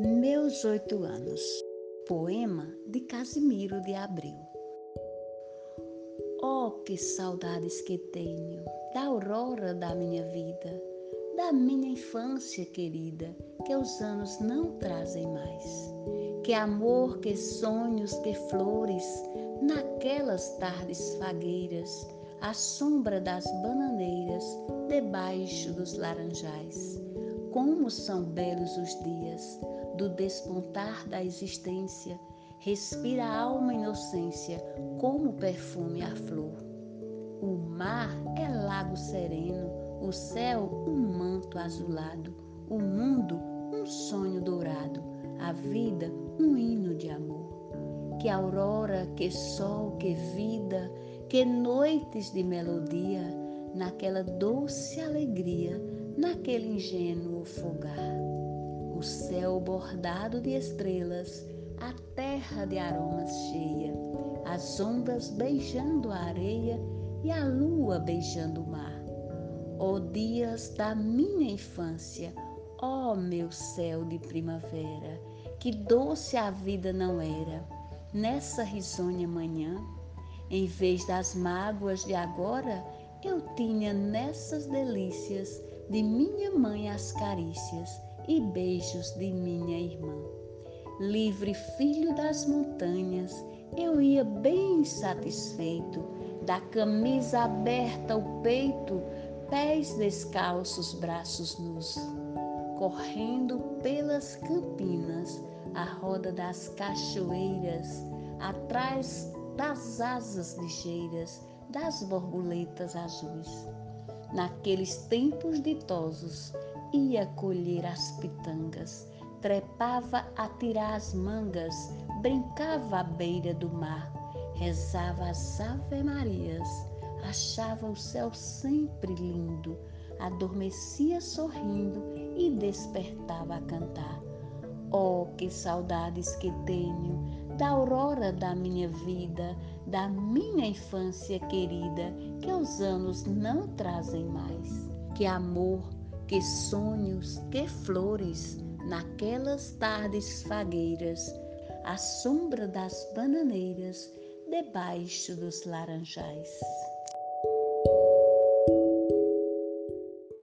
dos oito anos. Poema de Casimiro de Abreu. Oh, que saudades que tenho da aurora da minha vida, da minha infância querida, que os anos não trazem mais. Que amor, que sonhos, que flores, naquelas tardes fagueiras, à sombra das bananeiras, debaixo dos laranjais como são belos os dias do despontar da existência, respira a alma inocência como perfume a flor. O mar é lago sereno, o céu um manto azulado, o mundo um sonho dourado, a vida um hino de amor. Que aurora, que sol, que vida, que noites de melodia, naquela doce alegria naquele ingênuo fogar. O céu bordado de estrelas, a terra de aromas cheia, as ondas beijando a areia e a lua beijando o mar. Ó oh, dias da minha infância, ó oh, meu céu de primavera, que doce a vida não era nessa risonha manhã. Em vez das mágoas de agora, eu tinha nessas delícias de minha mãe as carícias e beijos de minha irmã. Livre filho das montanhas, eu ia bem satisfeito, da camisa aberta ao peito, pés descalços, braços nus, correndo pelas campinas, a roda das cachoeiras, atrás das asas ligeiras das borboletas azuis. Naqueles tempos ditosos, ia colher as pitangas, trepava a tirar as mangas, brincava à beira do mar, rezava as ave-marias, achava o céu sempre lindo, adormecia sorrindo e despertava a cantar. Oh, que saudades que tenho da aurora da minha vida, da minha infância querida, que os anos não trazem mais. Que amor, que sonhos, que flores, naquelas tardes fagueiras, à sombra das bananeiras, debaixo dos laranjais.